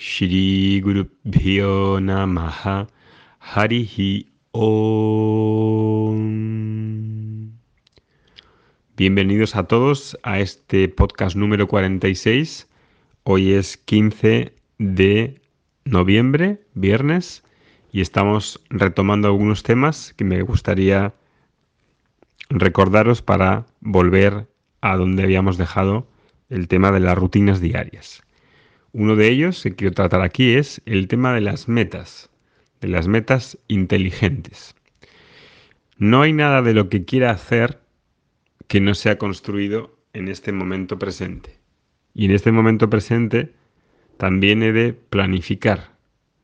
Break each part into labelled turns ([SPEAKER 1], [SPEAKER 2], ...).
[SPEAKER 1] Shri Guru Namaha Harihi Om. Bienvenidos a todos a este podcast número 46. Hoy es 15 de noviembre, viernes, y estamos retomando algunos temas que me gustaría recordaros para volver a donde habíamos dejado el tema de las rutinas diarias. Uno de ellos que quiero tratar aquí es el tema de las metas, de las metas inteligentes. No hay nada de lo que quiera hacer que no sea construido en este momento presente. Y en este momento presente también he de planificar.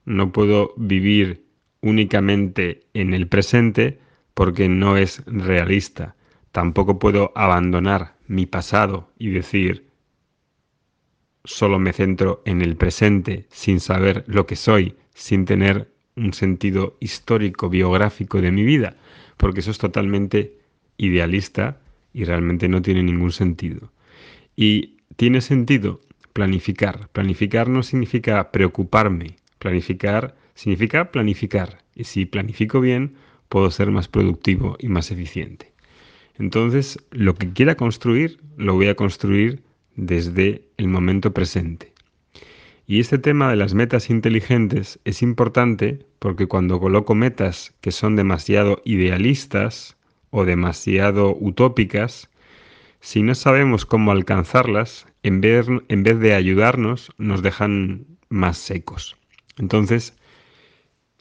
[SPEAKER 1] No puedo vivir únicamente en el presente porque no es realista. Tampoco puedo abandonar mi pasado y decir, solo me centro en el presente sin saber lo que soy, sin tener un sentido histórico, biográfico de mi vida, porque eso es totalmente idealista y realmente no tiene ningún sentido. Y tiene sentido planificar. Planificar no significa preocuparme. Planificar significa planificar. Y si planifico bien, puedo ser más productivo y más eficiente. Entonces, lo que quiera construir, lo voy a construir desde el momento presente. Y este tema de las metas inteligentes es importante porque cuando coloco metas que son demasiado idealistas o demasiado utópicas, si no sabemos cómo alcanzarlas, en vez, en vez de ayudarnos, nos dejan más secos. Entonces,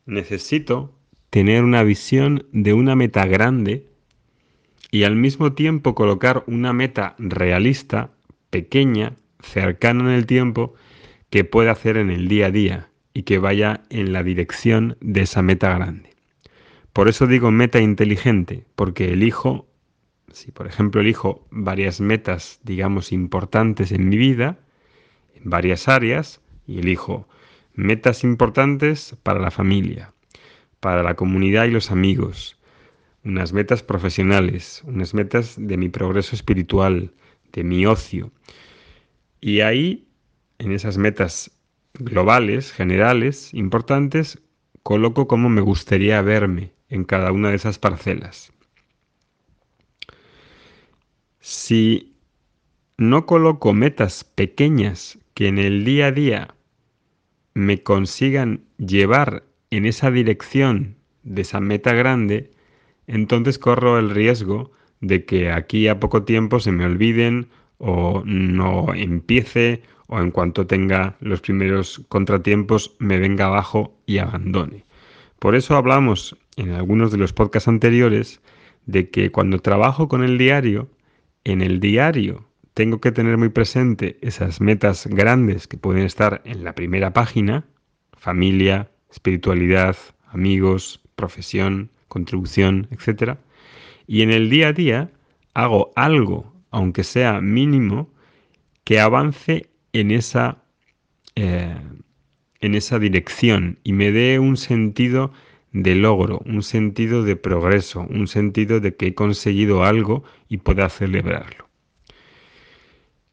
[SPEAKER 1] necesito tener una visión de una meta grande y al mismo tiempo colocar una meta realista pequeña, cercana en el tiempo, que pueda hacer en el día a día y que vaya en la dirección de esa meta grande. Por eso digo meta inteligente, porque elijo, si por ejemplo elijo varias metas, digamos, importantes en mi vida, en varias áreas, y elijo metas importantes para la familia, para la comunidad y los amigos, unas metas profesionales, unas metas de mi progreso espiritual, de mi ocio. Y ahí, en esas metas globales, generales, importantes, coloco cómo me gustaría verme en cada una de esas parcelas. Si no coloco metas pequeñas que en el día a día me consigan llevar en esa dirección de esa meta grande, entonces corro el riesgo de que aquí a poco tiempo se me olviden o no empiece o en cuanto tenga los primeros contratiempos me venga abajo y abandone. Por eso hablamos en algunos de los podcasts anteriores de que cuando trabajo con el diario, en el diario tengo que tener muy presente esas metas grandes que pueden estar en la primera página, familia, espiritualidad, amigos, profesión, contribución, etc. Y en el día a día hago algo, aunque sea mínimo, que avance en esa, eh, en esa dirección y me dé un sentido de logro, un sentido de progreso, un sentido de que he conseguido algo y pueda celebrarlo.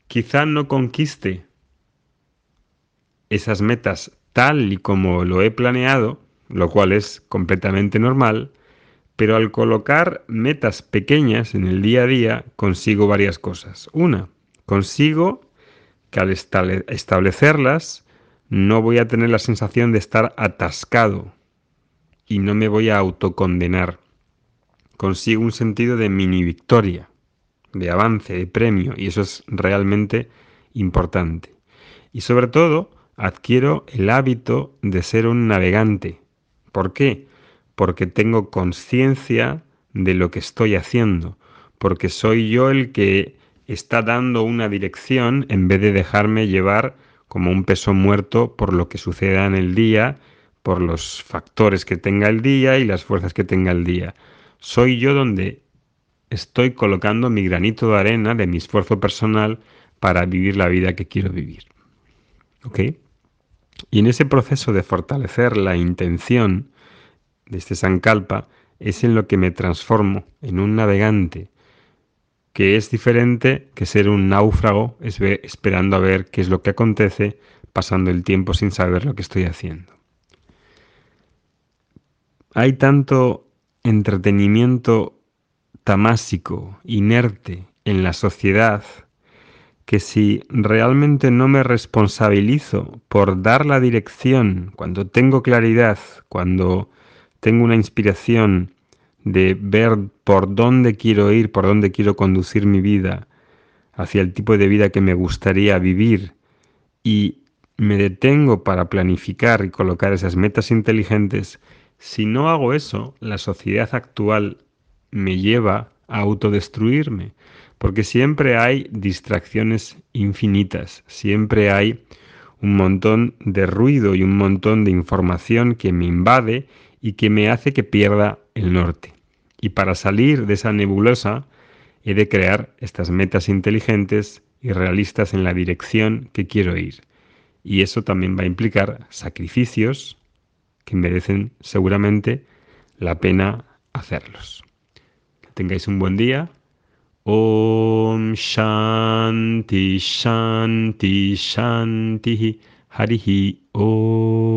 [SPEAKER 1] Quizá no conquiste esas metas tal y como lo he planeado, lo cual es completamente normal, pero al colocar metas pequeñas en el día a día consigo varias cosas. Una, consigo que al establecerlas no voy a tener la sensación de estar atascado y no me voy a autocondenar. Consigo un sentido de mini victoria, de avance, de premio, y eso es realmente importante. Y sobre todo, adquiero el hábito de ser un navegante. ¿Por qué? Porque tengo conciencia de lo que estoy haciendo, porque soy yo el que está dando una dirección en vez de dejarme llevar como un peso muerto por lo que suceda en el día, por los factores que tenga el día y las fuerzas que tenga el día. Soy yo donde estoy colocando mi granito de arena de mi esfuerzo personal para vivir la vida que quiero vivir. ¿Ok? Y en ese proceso de fortalecer la intención, de este Sankalpa es en lo que me transformo en un navegante que es diferente que ser un náufrago esperando a ver qué es lo que acontece, pasando el tiempo sin saber lo que estoy haciendo. Hay tanto entretenimiento tamásico, inerte en la sociedad, que si realmente no me responsabilizo por dar la dirección, cuando tengo claridad, cuando tengo una inspiración de ver por dónde quiero ir, por dónde quiero conducir mi vida, hacia el tipo de vida que me gustaría vivir, y me detengo para planificar y colocar esas metas inteligentes, si no hago eso, la sociedad actual me lleva a autodestruirme, porque siempre hay distracciones infinitas, siempre hay un montón de ruido y un montón de información que me invade y que me hace que pierda el norte. Y para salir de esa nebulosa he de crear estas metas inteligentes y realistas en la dirección que quiero ir. Y eso también va a implicar sacrificios que merecen seguramente la pena hacerlos. Que tengáis un buen día Om Shanti Shanti Shanti Harihi Om